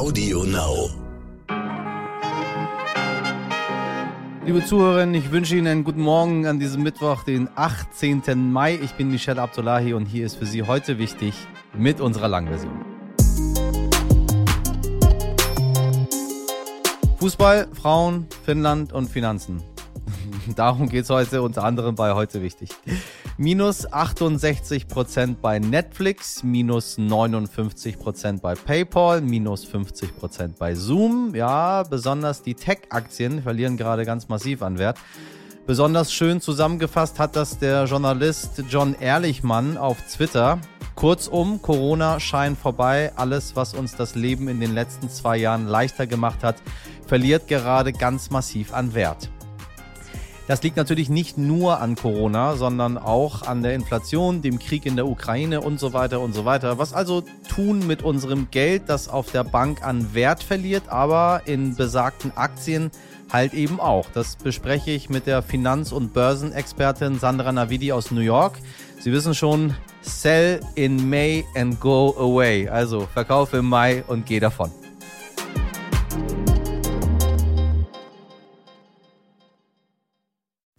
Audio Now. Liebe Zuhörerinnen, ich wünsche Ihnen einen guten Morgen an diesem Mittwoch, den 18. Mai. Ich bin Michel Abdullahi und hier ist für Sie heute wichtig mit unserer Langversion. Fußball, Frauen, Finnland und Finanzen. Darum geht es heute unter anderem bei heute wichtig. Minus 68% bei Netflix, minus 59% bei PayPal, minus 50% bei Zoom. Ja, besonders die Tech-Aktien verlieren gerade ganz massiv an Wert. Besonders schön zusammengefasst hat das der Journalist John Ehrlichmann auf Twitter. Kurzum, Corona scheint vorbei. Alles, was uns das Leben in den letzten zwei Jahren leichter gemacht hat, verliert gerade ganz massiv an Wert. Das liegt natürlich nicht nur an Corona, sondern auch an der Inflation, dem Krieg in der Ukraine und so weiter und so weiter. Was also tun mit unserem Geld, das auf der Bank an Wert verliert, aber in besagten Aktien halt eben auch. Das bespreche ich mit der Finanz- und Börsenexpertin Sandra Navidi aus New York. Sie wissen schon, sell in May and go away. Also verkaufe im Mai und geh davon.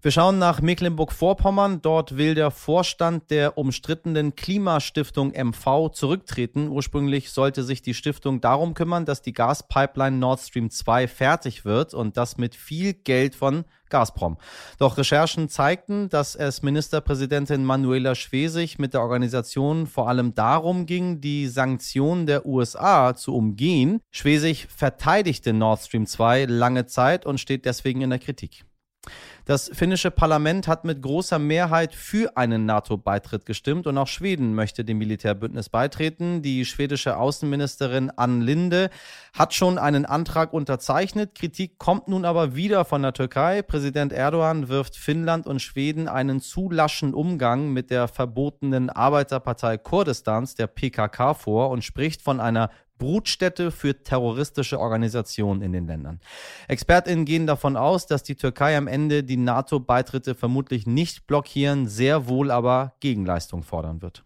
Wir schauen nach Mecklenburg-Vorpommern. Dort will der Vorstand der umstrittenen Klimastiftung MV zurücktreten. Ursprünglich sollte sich die Stiftung darum kümmern, dass die Gaspipeline Nord Stream 2 fertig wird und das mit viel Geld von Gazprom. Doch Recherchen zeigten, dass es Ministerpräsidentin Manuela Schwesig mit der Organisation vor allem darum ging, die Sanktionen der USA zu umgehen. Schwesig verteidigte Nord Stream 2 lange Zeit und steht deswegen in der Kritik. Das finnische Parlament hat mit großer Mehrheit für einen NATO-Beitritt gestimmt und auch Schweden möchte dem Militärbündnis beitreten. Die schwedische Außenministerin Ann Linde hat schon einen Antrag unterzeichnet. Kritik kommt nun aber wieder von der Türkei. Präsident Erdogan wirft Finnland und Schweden einen zu laschen Umgang mit der verbotenen Arbeiterpartei Kurdistans, der PKK, vor und spricht von einer Brutstätte für terroristische Organisationen in den Ländern. ExpertInnen gehen davon aus, dass die Türkei am Ende die NATO-Beitritte vermutlich nicht blockieren, sehr wohl aber Gegenleistung fordern wird.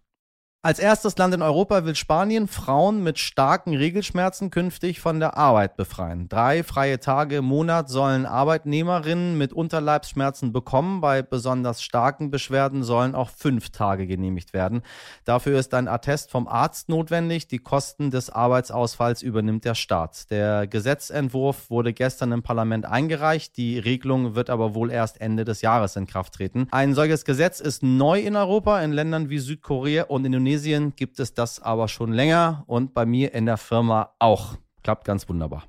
Als erstes Land in Europa will Spanien Frauen mit starken Regelschmerzen künftig von der Arbeit befreien. Drei freie Tage im Monat sollen Arbeitnehmerinnen mit Unterleibsschmerzen bekommen. Bei besonders starken Beschwerden sollen auch fünf Tage genehmigt werden. Dafür ist ein Attest vom Arzt notwendig. Die Kosten des Arbeitsausfalls übernimmt der Staat. Der Gesetzentwurf wurde gestern im Parlament eingereicht. Die Regelung wird aber wohl erst Ende des Jahres in Kraft treten. Ein solches Gesetz ist neu in Europa. In Ländern wie Südkorea und Indonesien Indonesien gibt es das aber schon länger und bei mir in der Firma auch. Klappt ganz wunderbar.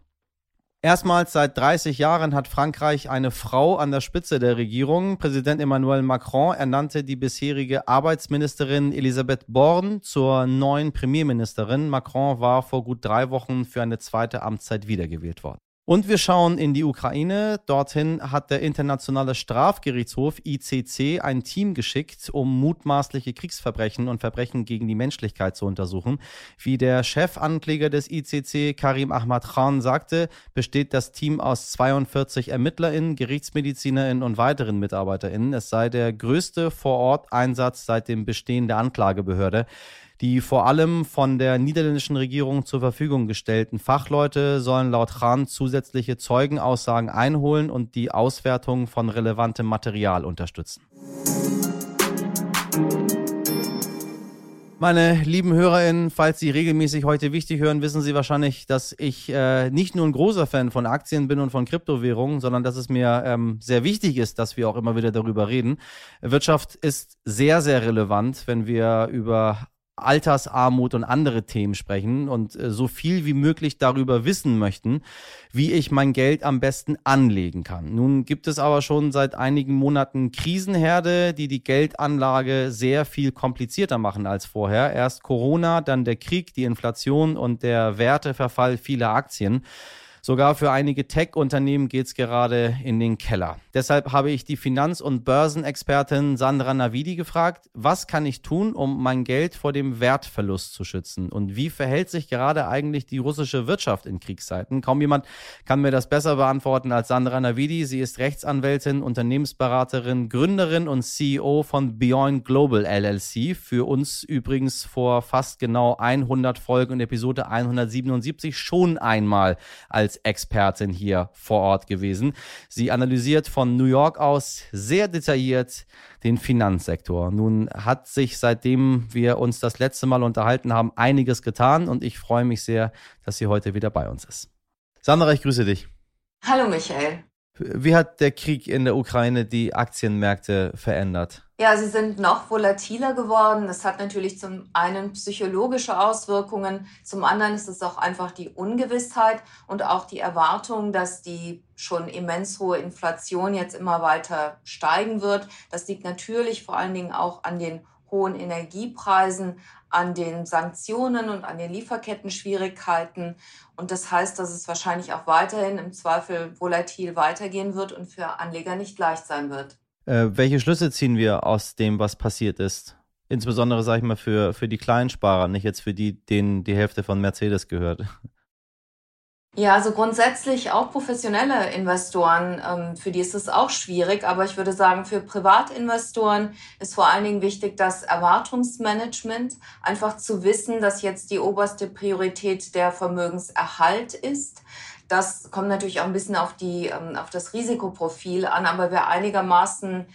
Erstmals seit 30 Jahren hat Frankreich eine Frau an der Spitze der Regierung. Präsident Emmanuel Macron ernannte die bisherige Arbeitsministerin Elisabeth Born zur neuen Premierministerin. Macron war vor gut drei Wochen für eine zweite Amtszeit wiedergewählt worden. Und wir schauen in die Ukraine. Dorthin hat der Internationale Strafgerichtshof ICC ein Team geschickt, um mutmaßliche Kriegsverbrechen und Verbrechen gegen die Menschlichkeit zu untersuchen. Wie der Chefankläger des ICC, Karim Ahmad Khan, sagte, besteht das Team aus 42 ErmittlerInnen, GerichtsmedizinerInnen und weiteren MitarbeiterInnen. Es sei der größte Vor-Ort-Einsatz seit dem Bestehen der Anklagebehörde. Die vor allem von der niederländischen Regierung zur Verfügung gestellten Fachleute sollen laut Khan zusätzliche Zeugenaussagen einholen und die Auswertung von relevantem Material unterstützen. Meine lieben HörerInnen, falls Sie regelmäßig heute wichtig hören, wissen Sie wahrscheinlich, dass ich äh, nicht nur ein großer Fan von Aktien bin und von Kryptowährungen, sondern dass es mir ähm, sehr wichtig ist, dass wir auch immer wieder darüber reden. Wirtschaft ist sehr, sehr relevant, wenn wir über Altersarmut und andere Themen sprechen und äh, so viel wie möglich darüber wissen möchten, wie ich mein Geld am besten anlegen kann. Nun gibt es aber schon seit einigen Monaten Krisenherde, die die Geldanlage sehr viel komplizierter machen als vorher. Erst Corona, dann der Krieg, die Inflation und der Werteverfall vieler Aktien. Sogar für einige Tech-Unternehmen geht es gerade in den Keller. Deshalb habe ich die Finanz- und Börsenexpertin Sandra Navidi gefragt, was kann ich tun, um mein Geld vor dem Wertverlust zu schützen? Und wie verhält sich gerade eigentlich die russische Wirtschaft in Kriegszeiten? Kaum jemand kann mir das besser beantworten als Sandra Navidi. Sie ist Rechtsanwältin, Unternehmensberaterin, Gründerin und CEO von Beyond Global LLC. Für uns übrigens vor fast genau 100 Folgen in Episode 177 schon einmal als Expertin hier vor Ort gewesen. Sie analysiert von New York aus sehr detailliert den Finanzsektor. Nun hat sich seitdem wir uns das letzte Mal unterhalten haben einiges getan und ich freue mich sehr, dass sie heute wieder bei uns ist. Sandra, ich grüße dich. Hallo Michael. Wie hat der Krieg in der Ukraine die Aktienmärkte verändert? Ja, sie sind noch volatiler geworden. Das hat natürlich zum einen psychologische Auswirkungen, zum anderen ist es auch einfach die Ungewissheit und auch die Erwartung, dass die schon immens hohe Inflation jetzt immer weiter steigen wird. Das liegt natürlich vor allen Dingen auch an den hohen Energiepreisen, an den Sanktionen und an den Lieferkettenschwierigkeiten. Und das heißt, dass es wahrscheinlich auch weiterhin im Zweifel volatil weitergehen wird und für Anleger nicht leicht sein wird. Äh, welche Schlüsse ziehen wir aus dem, was passiert ist? Insbesondere, sage ich mal, für, für die Kleinsparer, nicht jetzt für die, denen die Hälfte von Mercedes gehört. Ja, also grundsätzlich auch professionelle Investoren, ähm, für die ist es auch schwierig, aber ich würde sagen, für Privatinvestoren ist vor allen Dingen wichtig das Erwartungsmanagement, einfach zu wissen, dass jetzt die oberste Priorität der Vermögenserhalt ist. Das kommt natürlich auch ein bisschen auf, die, ähm, auf das Risikoprofil an, aber wer einigermaßen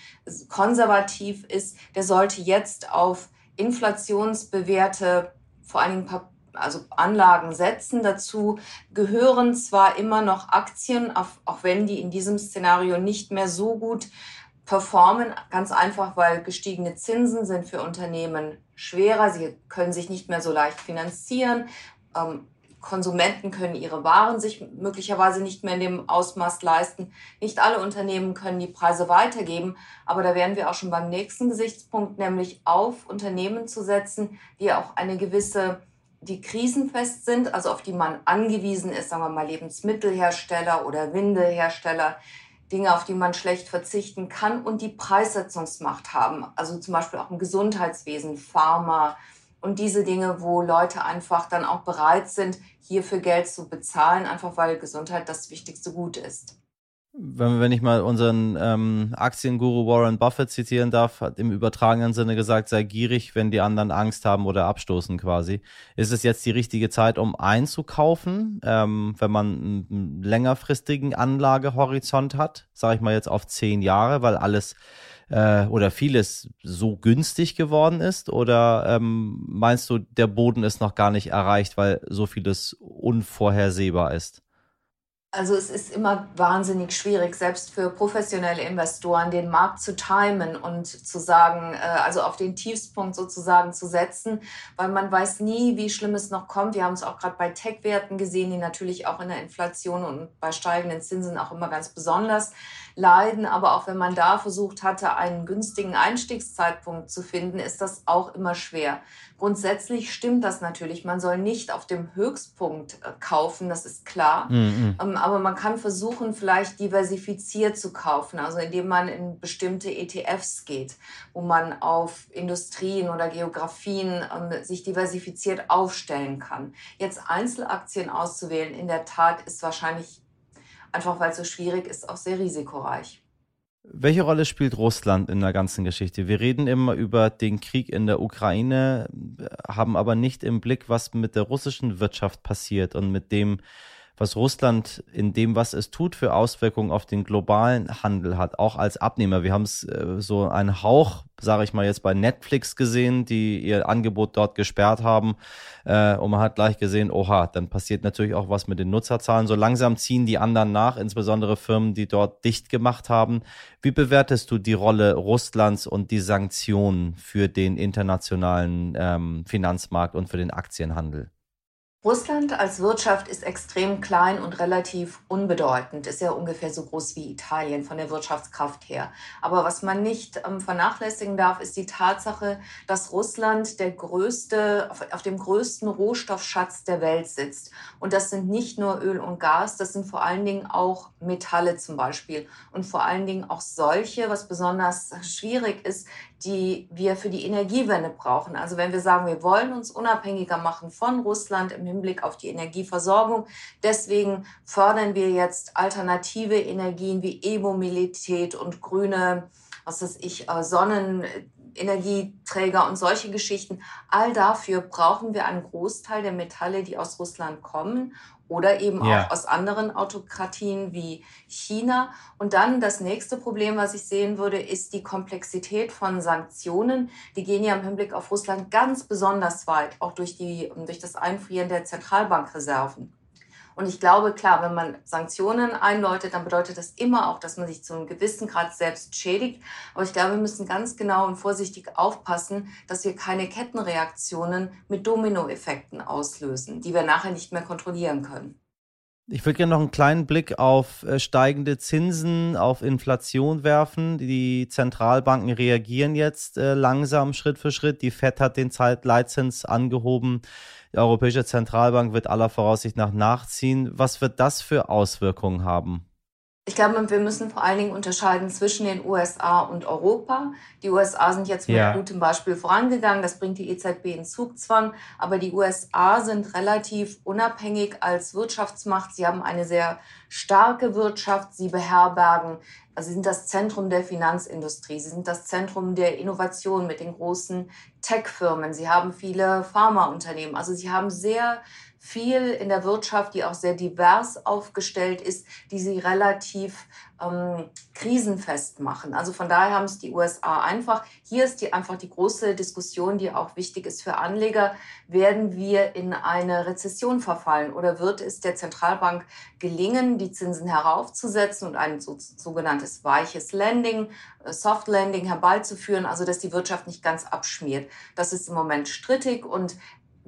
konservativ ist, der sollte jetzt auf inflationsbewährte, vor allen Dingen also Anlagen setzen. Dazu gehören zwar immer noch Aktien, auch wenn die in diesem Szenario nicht mehr so gut performen, ganz einfach, weil gestiegene Zinsen sind für Unternehmen schwerer. Sie können sich nicht mehr so leicht finanzieren. Ähm, Konsumenten können ihre Waren sich möglicherweise nicht mehr in dem Ausmaß leisten. Nicht alle Unternehmen können die Preise weitergeben, aber da wären wir auch schon beim nächsten Gesichtspunkt, nämlich auf Unternehmen zu setzen, die auch eine gewisse die krisenfest sind, also auf die man angewiesen ist, sagen wir mal Lebensmittelhersteller oder Windelhersteller, Dinge, auf die man schlecht verzichten kann und die Preissetzungsmacht haben. Also zum Beispiel auch im Gesundheitswesen, Pharma und diese Dinge, wo Leute einfach dann auch bereit sind, hierfür Geld zu bezahlen, einfach weil Gesundheit das wichtigste Gut ist wenn, wenn ich mal unseren ähm, Aktienguru Warren Buffett zitieren darf, hat im übertragenen Sinne gesagt, sei gierig, wenn die anderen Angst haben oder abstoßen quasi. Ist es jetzt die richtige Zeit, um einzukaufen, ähm, wenn man einen längerfristigen Anlagehorizont hat, sage ich mal jetzt auf zehn Jahre, weil alles äh, oder vieles so günstig geworden ist? Oder ähm, meinst du, der Boden ist noch gar nicht erreicht, weil so vieles unvorhersehbar ist? Also es ist immer wahnsinnig schwierig, selbst für professionelle Investoren, den Markt zu timen und zu sagen, äh, also auf den Tiefspunkt sozusagen zu setzen, weil man weiß nie, wie schlimm es noch kommt. Wir haben es auch gerade bei Tech-Werten gesehen, die natürlich auch in der Inflation und bei steigenden Zinsen auch immer ganz besonders leiden. Aber auch wenn man da versucht hatte, einen günstigen Einstiegszeitpunkt zu finden, ist das auch immer schwer. Grundsätzlich stimmt das natürlich. Man soll nicht auf dem Höchstpunkt äh, kaufen, das ist klar. Mhm. Ähm, aber man kann versuchen, vielleicht diversifiziert zu kaufen, also indem man in bestimmte ETFs geht, wo man auf Industrien oder Geografien ähm, sich diversifiziert aufstellen kann. Jetzt Einzelaktien auszuwählen, in der Tat ist wahrscheinlich einfach, weil es so schwierig ist, auch sehr risikoreich. Welche Rolle spielt Russland in der ganzen Geschichte? Wir reden immer über den Krieg in der Ukraine, haben aber nicht im Blick, was mit der russischen Wirtschaft passiert und mit dem, was Russland in dem, was es tut, für Auswirkungen auf den globalen Handel hat, auch als Abnehmer. Wir haben es äh, so einen Hauch, sage ich mal jetzt bei Netflix gesehen, die ihr Angebot dort gesperrt haben äh, und man hat gleich gesehen, oha, dann passiert natürlich auch was mit den Nutzerzahlen. So langsam ziehen die anderen nach, insbesondere Firmen, die dort dicht gemacht haben. Wie bewertest du die Rolle Russlands und die Sanktionen für den internationalen ähm, Finanzmarkt und für den Aktienhandel? Russland als Wirtschaft ist extrem klein und relativ unbedeutend, ist ja ungefähr so groß wie Italien von der Wirtschaftskraft her. Aber was man nicht ähm, vernachlässigen darf, ist die Tatsache, dass Russland der größte, auf, auf dem größten Rohstoffschatz der Welt sitzt. Und das sind nicht nur Öl und Gas, das sind vor allen Dingen auch Metalle zum Beispiel. Und vor allen Dingen auch solche, was besonders schwierig ist, die wir für die Energiewende brauchen. Also wenn wir sagen, wir wollen uns unabhängiger machen von Russland im Hinblick auf die Energieversorgung, deswegen fördern wir jetzt alternative Energien wie E-Mobilität und grüne, was weiß ich, äh, Sonnenenergieträger und solche Geschichten. All dafür brauchen wir einen Großteil der Metalle, die aus Russland kommen oder eben ja. auch aus anderen Autokratien wie China. Und dann das nächste Problem, was ich sehen würde, ist die Komplexität von Sanktionen. Die gehen ja im Hinblick auf Russland ganz besonders weit, auch durch, die, durch das Einfrieren der Zentralbankreserven. Und ich glaube, klar, wenn man Sanktionen einläutet, dann bedeutet das immer auch, dass man sich zu einem gewissen Grad selbst schädigt. Aber ich glaube, wir müssen ganz genau und vorsichtig aufpassen, dass wir keine Kettenreaktionen mit Dominoeffekten auslösen, die wir nachher nicht mehr kontrollieren können. Ich würde gerne noch einen kleinen Blick auf äh, steigende Zinsen, auf Inflation werfen. Die Zentralbanken reagieren jetzt äh, langsam Schritt für Schritt. Die Fed hat den Zeitleitzins angehoben. Die Europäische Zentralbank wird aller Voraussicht nach nachziehen. Was wird das für Auswirkungen haben? Ich glaube, wir müssen vor allen Dingen unterscheiden zwischen den USA und Europa. Die USA sind jetzt mit ja. gutem Beispiel vorangegangen. Das bringt die EZB in Zugzwang. Aber die USA sind relativ unabhängig als Wirtschaftsmacht. Sie haben eine sehr starke Wirtschaft. Sie beherbergen, also sie sind das Zentrum der Finanzindustrie. Sie sind das Zentrum der Innovation mit den großen Tech-Firmen. Sie haben viele Pharmaunternehmen. Also sie haben sehr viel in der Wirtschaft, die auch sehr divers aufgestellt ist, die sie relativ ähm, krisenfest machen. Also von daher haben es die USA einfach. Hier ist die, einfach die große Diskussion, die auch wichtig ist für Anleger. Werden wir in eine Rezession verfallen oder wird es der Zentralbank gelingen, die Zinsen heraufzusetzen und ein so, sogenanntes weiches Landing, äh, Soft Landing herbeizuführen, also dass die Wirtschaft nicht ganz abschmiert? Das ist im Moment strittig und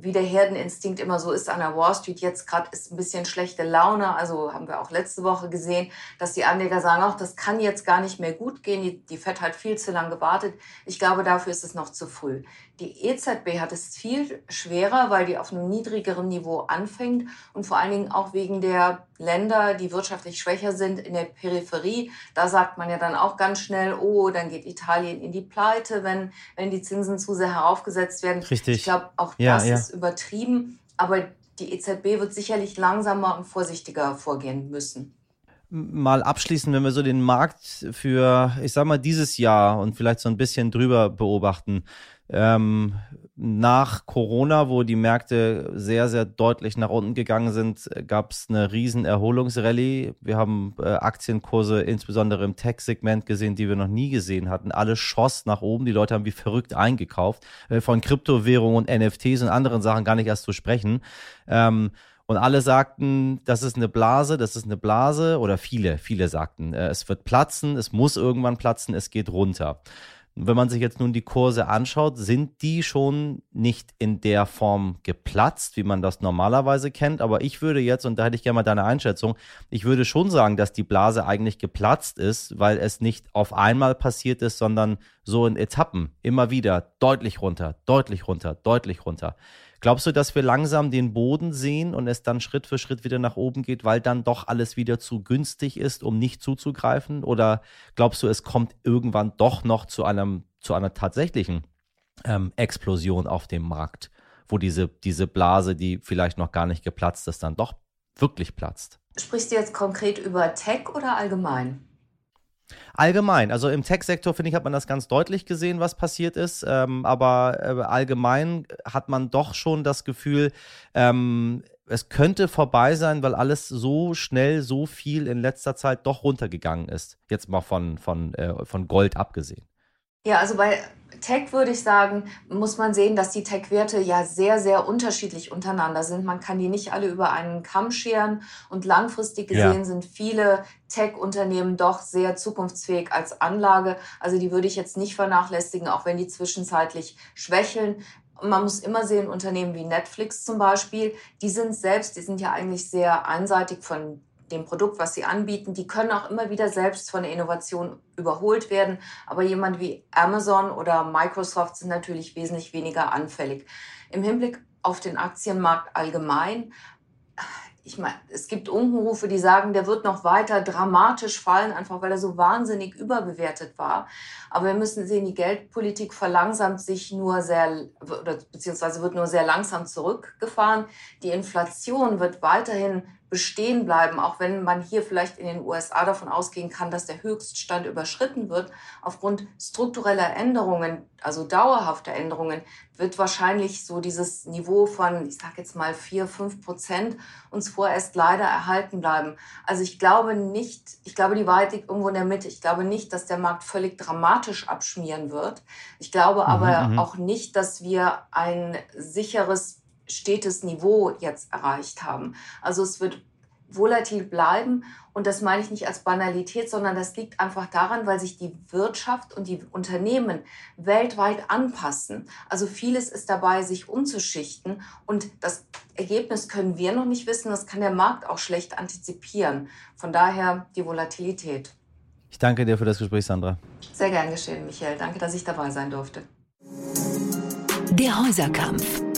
wie der Herdeninstinkt immer so ist an der Wall Street. Jetzt gerade ist ein bisschen schlechte Laune. Also haben wir auch letzte Woche gesehen, dass die Anleger sagen, ach, das kann jetzt gar nicht mehr gut gehen. Die, die FED hat viel zu lange gewartet. Ich glaube, dafür ist es noch zu früh. Die EZB hat es viel schwerer, weil die auf einem niedrigeren Niveau anfängt und vor allen Dingen auch wegen der Länder, die wirtschaftlich schwächer sind in der Peripherie. Da sagt man ja dann auch ganz schnell, oh, dann geht Italien in die Pleite, wenn, wenn die Zinsen zu sehr heraufgesetzt werden. Richtig. Ich glaube, auch ja, das ja. ist übertrieben. Aber die EZB wird sicherlich langsamer und vorsichtiger vorgehen müssen mal abschließen, wenn wir so den Markt für, ich sag mal, dieses Jahr und vielleicht so ein bisschen drüber beobachten. Ähm, nach Corona, wo die Märkte sehr, sehr deutlich nach unten gegangen sind, gab es eine riesen Erholungsrallye. Wir haben äh, Aktienkurse insbesondere im Tech-Segment gesehen, die wir noch nie gesehen hatten. Alles schoss nach oben. Die Leute haben wie verrückt eingekauft. Äh, von Kryptowährungen und NFTs und anderen Sachen gar nicht erst zu sprechen. Ähm, und alle sagten, das ist eine Blase, das ist eine Blase. Oder viele, viele sagten, äh, es wird platzen, es muss irgendwann platzen, es geht runter. Wenn man sich jetzt nun die Kurse anschaut, sind die schon nicht in der Form geplatzt, wie man das normalerweise kennt. Aber ich würde jetzt, und da hätte ich gerne mal deine Einschätzung, ich würde schon sagen, dass die Blase eigentlich geplatzt ist, weil es nicht auf einmal passiert ist, sondern so in Etappen immer wieder deutlich runter, deutlich runter, deutlich runter. Glaubst du, dass wir langsam den Boden sehen und es dann Schritt für Schritt wieder nach oben geht, weil dann doch alles wieder zu günstig ist, um nicht zuzugreifen? Oder glaubst du, es kommt irgendwann doch noch zu einem, zu einer tatsächlichen ähm, Explosion auf dem Markt, wo diese, diese Blase, die vielleicht noch gar nicht geplatzt ist, dann doch wirklich platzt? Sprichst du jetzt konkret über Tech oder allgemein? Allgemein, also im Tech-Sektor, finde ich, hat man das ganz deutlich gesehen, was passiert ist. Ähm, aber äh, allgemein hat man doch schon das Gefühl, ähm, es könnte vorbei sein, weil alles so schnell, so viel in letzter Zeit doch runtergegangen ist. Jetzt mal von, von, äh, von Gold abgesehen. Ja, also bei Tech würde ich sagen, muss man sehen, dass die Tech-Werte ja sehr, sehr unterschiedlich untereinander sind. Man kann die nicht alle über einen Kamm scheren und langfristig gesehen ja. sind viele Tech-Unternehmen doch sehr zukunftsfähig als Anlage. Also die würde ich jetzt nicht vernachlässigen, auch wenn die zwischenzeitlich schwächeln. Man muss immer sehen, Unternehmen wie Netflix zum Beispiel, die sind selbst, die sind ja eigentlich sehr einseitig von dem Produkt, was sie anbieten, die können auch immer wieder selbst von der Innovation überholt werden. Aber jemand wie Amazon oder Microsoft sind natürlich wesentlich weniger anfällig. Im Hinblick auf den Aktienmarkt allgemein ich meine, es gibt Unkenrufe, die sagen, der wird noch weiter dramatisch fallen, einfach weil er so wahnsinnig überbewertet war. Aber wir müssen sehen, die Geldpolitik verlangsamt sich nur sehr, oder beziehungsweise wird nur sehr langsam zurückgefahren. Die Inflation wird weiterhin bestehen bleiben, auch wenn man hier vielleicht in den USA davon ausgehen kann, dass der Höchststand überschritten wird. Aufgrund struktureller Änderungen, also dauerhafter Änderungen, wird wahrscheinlich so dieses Niveau von, ich sage jetzt mal vier, fünf Prozent uns vorerst leider erhalten bleiben. Also ich glaube nicht, ich glaube, die Wahrheit liegt irgendwo in der Mitte. Ich glaube nicht, dass der Markt völlig dramatisch abschmieren wird. Ich glaube aber mhm, mhm. auch nicht, dass wir ein sicheres stetes Niveau jetzt erreicht haben. Also es wird volatil bleiben und das meine ich nicht als Banalität, sondern das liegt einfach daran, weil sich die Wirtschaft und die Unternehmen weltweit anpassen. Also vieles ist dabei, sich umzuschichten und das Ergebnis können wir noch nicht wissen, das kann der Markt auch schlecht antizipieren. Von daher die Volatilität. Ich danke dir für das Gespräch, Sandra. Sehr gern geschehen, Michael. Danke, dass ich dabei sein durfte. Der Häuserkampf.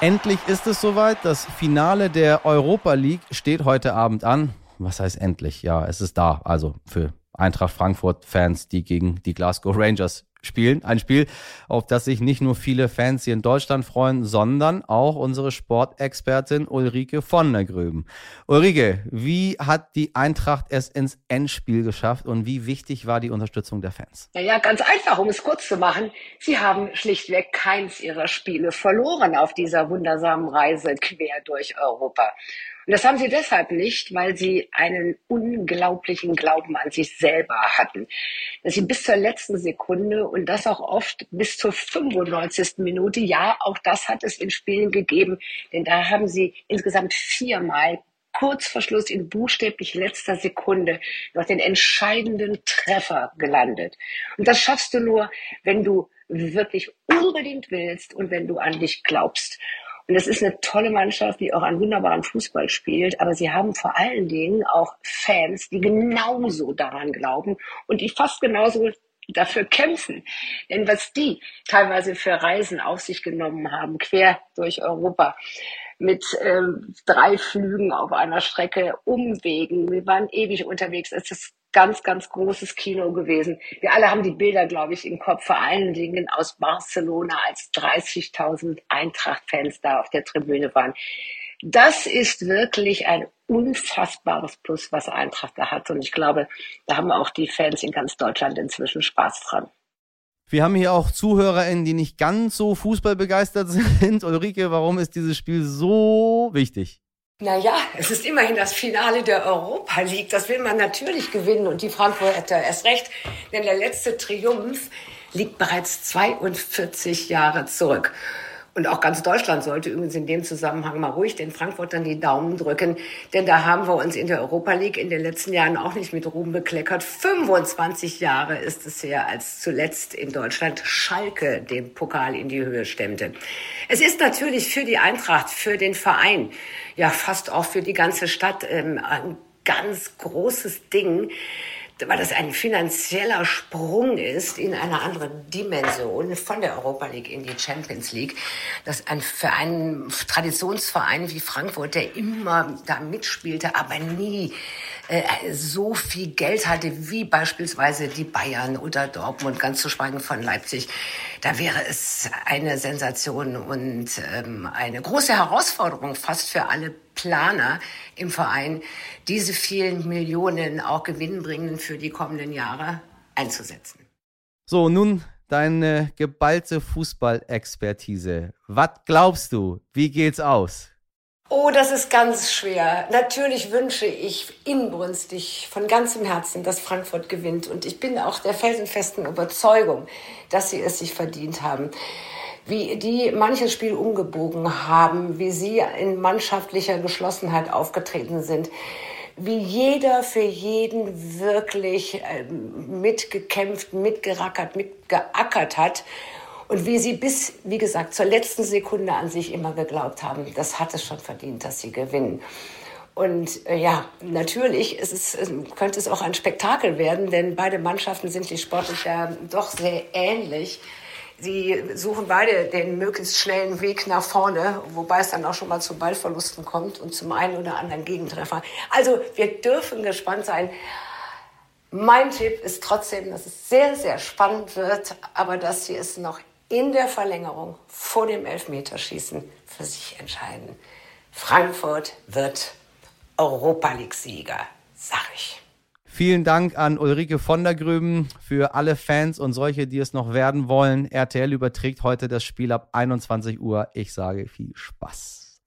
Endlich ist es soweit. Das Finale der Europa League steht heute Abend an. Was heißt endlich? Ja, es ist da. Also für Eintracht Frankfurt-Fans, die gegen die Glasgow Rangers spielen. Ein Spiel, auf das sich nicht nur viele Fans hier in Deutschland freuen, sondern auch unsere Sportexpertin Ulrike von der Gröben. Ulrike, wie hat die Eintracht es ins Endspiel geschafft und wie wichtig war die Unterstützung der Fans? Naja, ganz einfach, um es kurz zu machen. Sie haben schlichtweg keins ihrer Spiele verloren auf dieser wundersamen Reise quer durch Europa. Und das haben sie deshalb nicht, weil sie einen unglaublichen Glauben an sich selber hatten. Dass sie bis zur letzten Sekunde und das auch oft bis zur 95. Minute, ja, auch das hat es in Spielen gegeben, denn da haben sie insgesamt viermal kurz vor Schluss in buchstäblich letzter Sekunde noch den entscheidenden Treffer gelandet. Und das schaffst du nur, wenn du wirklich unbedingt willst und wenn du an dich glaubst. Und das ist eine tolle Mannschaft, die auch einen wunderbaren Fußball spielt. Aber sie haben vor allen Dingen auch Fans, die genauso daran glauben und die fast genauso dafür kämpfen. Denn was die teilweise für Reisen auf sich genommen haben, quer durch Europa, mit ähm, drei Flügen auf einer Strecke, Umwegen, wir waren ewig unterwegs. Es ist ganz, ganz großes Kino gewesen. Wir alle haben die Bilder, glaube ich, im Kopf, vor allen Dingen aus Barcelona, als 30.000 Eintracht-Fans da auf der Tribüne waren. Das ist wirklich ein unfassbares Plus, was Eintracht da hat. Und ich glaube, da haben auch die Fans in ganz Deutschland inzwischen Spaß dran. Wir haben hier auch ZuhörerInnen, die nicht ganz so fußballbegeistert sind. Ulrike, warum ist dieses Spiel so wichtig? Naja, es ist immerhin das Finale der Europa League. Das will man natürlich gewinnen und die Frankfurter erst recht, denn der letzte Triumph liegt bereits 42 Jahre zurück. Und auch ganz Deutschland sollte übrigens in dem Zusammenhang mal ruhig den Frankfurtern die Daumen drücken, denn da haben wir uns in der Europa League in den letzten Jahren auch nicht mit Ruhm bekleckert. 25 Jahre ist es her, als zuletzt in Deutschland Schalke den Pokal in die Höhe stemmte. Es ist natürlich für die Eintracht, für den Verein, ja fast auch für die ganze Stadt ähm, ein ganz großes Ding, weil das ein finanzieller Sprung ist in eine andere Dimension von der Europa League in die Champions League. Das ein, für einen Traditionsverein wie Frankfurt, der immer da mitspielte, aber nie äh, so viel Geld hatte wie beispielsweise die Bayern oder Dortmund, ganz zu schweigen von Leipzig, da wäre es eine Sensation und ähm, eine große Herausforderung fast für alle Planer im Verein, diese vielen Millionen auch gewinnbringend für die kommenden Jahre einzusetzen. So, nun deine geballte Fußballexpertise. Was glaubst du? Wie geht's aus? Oh, das ist ganz schwer. Natürlich wünsche ich inbrünstig von ganzem Herzen, dass Frankfurt gewinnt. Und ich bin auch der felsenfesten Überzeugung, dass sie es sich verdient haben. Wie die manches Spiel umgebogen haben, wie sie in mannschaftlicher Geschlossenheit aufgetreten sind, wie jeder für jeden wirklich ähm, mitgekämpft, mitgerackert, mitgeackert hat. Und wie sie bis, wie gesagt, zur letzten Sekunde an sich immer geglaubt haben, das hat es schon verdient, dass sie gewinnen. Und äh, ja, natürlich ist es, könnte es auch ein Spektakel werden, denn beide Mannschaften sind sich sportlich ja doch sehr ähnlich. Sie suchen beide den möglichst schnellen Weg nach vorne, wobei es dann auch schon mal zu Ballverlusten kommt und zum einen oder anderen Gegentreffer. Also wir dürfen gespannt sein. Mein Tipp ist trotzdem, dass es sehr, sehr spannend wird, aber dass sie es noch in der Verlängerung vor dem Elfmeterschießen für sich entscheiden. Frankfurt wird Europa League-Sieger, sag ich. Vielen Dank an Ulrike von der Grüben für alle Fans und solche, die es noch werden wollen. RTL überträgt heute das Spiel ab 21 Uhr. Ich sage viel Spaß.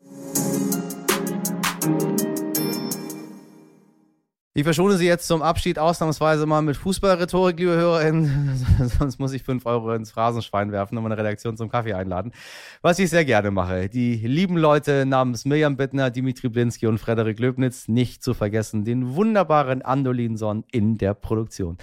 Ich verschone Sie jetzt zum Abschied ausnahmsweise mal mit Fußballrhetorik, liebe HörerInnen. Sonst muss ich 5 Euro ins Phrasenschwein werfen und meine Redaktion zum Kaffee einladen. Was ich sehr gerne mache. Die lieben Leute namens Mirjam Bittner, Dimitri Blinski und Frederik Löbnitz, nicht zu vergessen, den wunderbaren Andolinson in der Produktion.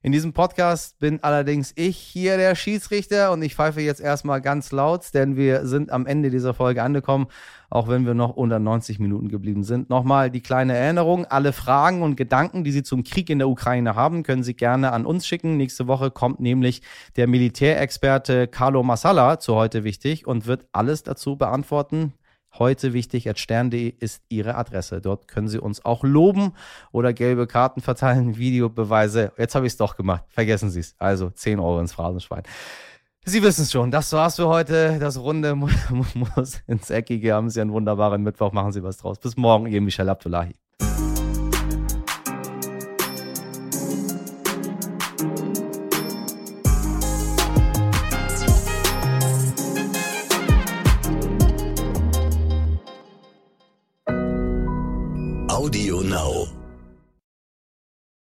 In diesem Podcast bin allerdings ich hier der Schiedsrichter und ich pfeife jetzt erstmal ganz laut, denn wir sind am Ende dieser Folge angekommen, auch wenn wir noch unter 90 Minuten geblieben sind. Nochmal die kleine Erinnerung, alle Fragen und Gedanken, die Sie zum Krieg in der Ukraine haben, können Sie gerne an uns schicken. Nächste Woche kommt nämlich der Militärexperte Carlo Massala zu heute wichtig und wird alles dazu beantworten, Heute wichtig at stern.de ist Ihre Adresse. Dort können Sie uns auch loben oder gelbe Karten verteilen, Videobeweise. Jetzt habe ich es doch gemacht. Vergessen Sie es. Also 10 Euro ins Phrasenschwein. Sie wissen es schon, das war's für heute. Das Runde muss ins Eckige. Haben Sie einen wunderbaren Mittwoch. Machen Sie was draus. Bis morgen, Ihr Michel Abdullahi.